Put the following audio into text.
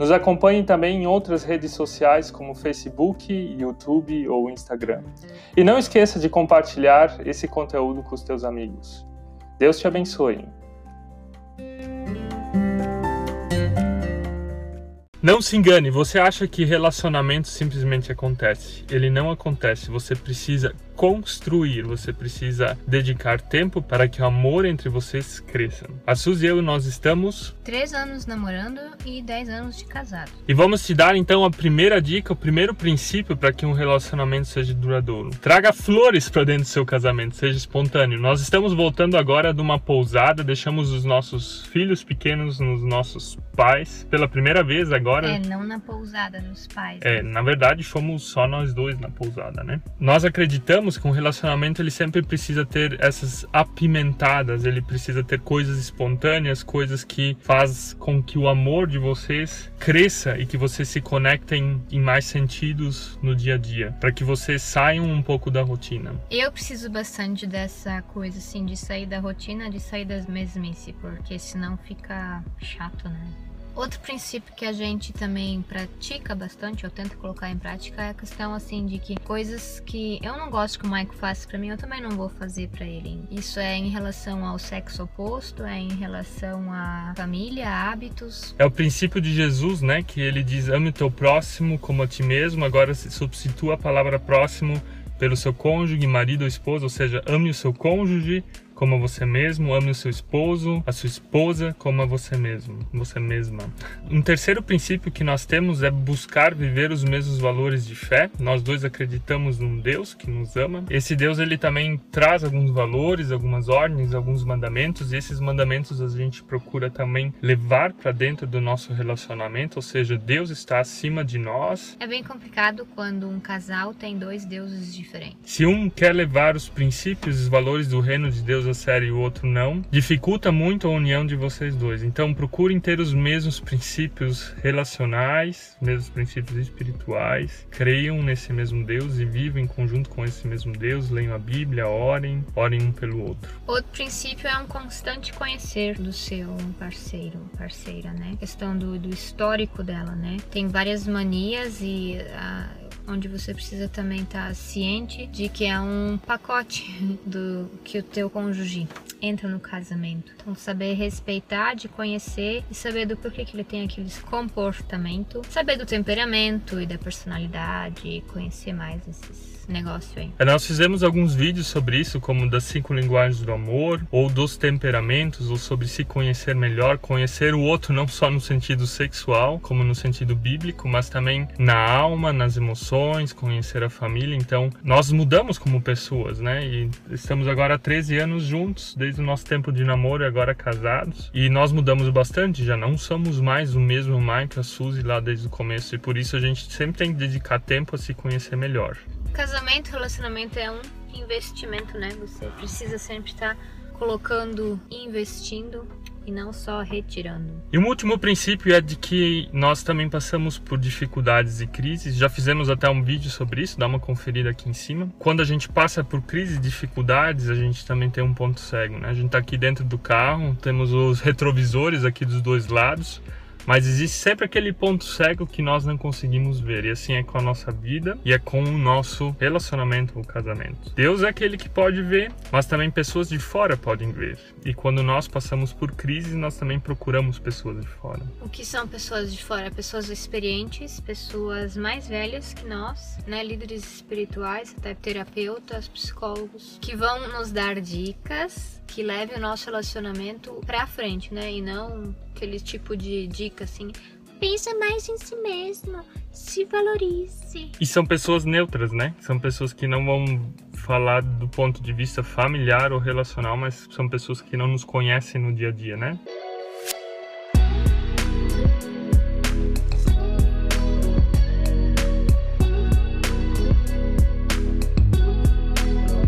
Nos acompanhe também em outras redes sociais como Facebook, YouTube ou Instagram. E não esqueça de compartilhar esse conteúdo com os teus amigos. Deus te abençoe. Não se engane, você acha que relacionamento simplesmente acontece. Ele não acontece. Você precisa construir, você precisa dedicar tempo para que o amor entre vocês cresça. A Suzy e eu, nós estamos... Três anos namorando e dez anos de casado. E vamos te dar então a primeira dica, o primeiro princípio para que um relacionamento seja duradouro. Traga flores para dentro do seu casamento, seja espontâneo. Nós estamos voltando agora de uma pousada, deixamos os nossos filhos pequenos nos nossos pais pela primeira vez agora. É, não na pousada, nos pais. É, na verdade fomos só nós dois na pousada, né? Nós acreditamos que um relacionamento ele sempre precisa ter essas apimentadas, ele precisa ter coisas espontâneas, coisas que faz com que o amor de vocês cresça e que vocês se conectem em mais sentidos no dia a dia, para que vocês saiam um pouco da rotina. Eu preciso bastante dessa coisa assim de sair da rotina, de sair das mesmice, porque senão fica chato, né? Outro princípio que a gente também pratica bastante, eu tento colocar em prática, é a questão assim de que coisas que eu não gosto que o Mike faça para mim, eu também não vou fazer para ele. Isso é em relação ao sexo oposto, é em relação à família, hábitos. É o princípio de Jesus, né, que ele diz: "Ame o teu próximo como a ti mesmo". Agora se substitua a palavra próximo pelo seu cônjuge, marido ou esposa, ou seja, ame o seu cônjuge como a você mesmo, ame o seu esposo, a sua esposa como a você mesmo, você mesma. Um terceiro princípio que nós temos é buscar viver os mesmos valores de fé. Nós dois acreditamos num Deus que nos ama. Esse Deus ele também traz alguns valores, algumas ordens, alguns mandamentos, e esses mandamentos a gente procura também levar para dentro do nosso relacionamento, ou seja, Deus está acima de nós. É bem complicado quando um casal tem dois deuses diferentes. Se um quer levar os princípios e os valores do reino de Deus série e o outro não, dificulta muito a união de vocês dois. Então procurem ter os mesmos princípios relacionais, mesmos princípios espirituais, creiam nesse mesmo Deus e vivam em conjunto com esse mesmo Deus, leiam a Bíblia, orem, orem um pelo outro. Outro princípio é um constante conhecer do seu parceiro, parceira, né? A questão do, do histórico dela, né? Tem várias manias e a onde você precisa também estar tá ciente de que é um pacote do que o teu cônjuge entra no casamento. Então saber respeitar, de conhecer e saber do porquê que ele tem aquele comportamento, saber do temperamento e da personalidade, conhecer mais esses negócio aí. É, nós fizemos alguns vídeos sobre isso, como das cinco linguagens do amor, ou dos temperamentos, ou sobre se conhecer melhor, conhecer o outro não só no sentido sexual, como no sentido bíblico, mas também na alma, nas emoções, conhecer a família. Então, nós mudamos como pessoas, né? E estamos agora há 13 anos juntos, desde o nosso tempo de namoro e agora casados. E nós mudamos bastante, já não somos mais o mesmo Mike e a Suzy lá desde o começo. E por isso a gente sempre tem que dedicar tempo a se conhecer melhor. Casamento, relacionamento é um investimento, né? Você precisa sempre estar colocando, investindo e não só retirando. E um último princípio é de que nós também passamos por dificuldades e crises. Já fizemos até um vídeo sobre isso, dá uma conferida aqui em cima. Quando a gente passa por crises e dificuldades, a gente também tem um ponto cego, né? A gente está aqui dentro do carro, temos os retrovisores aqui dos dois lados mas existe sempre aquele ponto cego que nós não conseguimos ver. E assim é com a nossa vida e é com o nosso relacionamento ou casamento. Deus é aquele que pode ver, mas também pessoas de fora podem ver. E quando nós passamos por crises, nós também procuramos pessoas de fora. O que são pessoas de fora? Pessoas experientes, pessoas mais velhas que nós, né? líderes espirituais, até terapeutas, psicólogos, que vão nos dar dicas que levem o nosso relacionamento para frente, né? E não aquele tipo de dica assim. Pensa mais em si mesmo, se valorize. E são pessoas neutras, né? São pessoas que não vão falar do ponto de vista familiar ou relacional, mas são pessoas que não nos conhecem no dia a dia, né?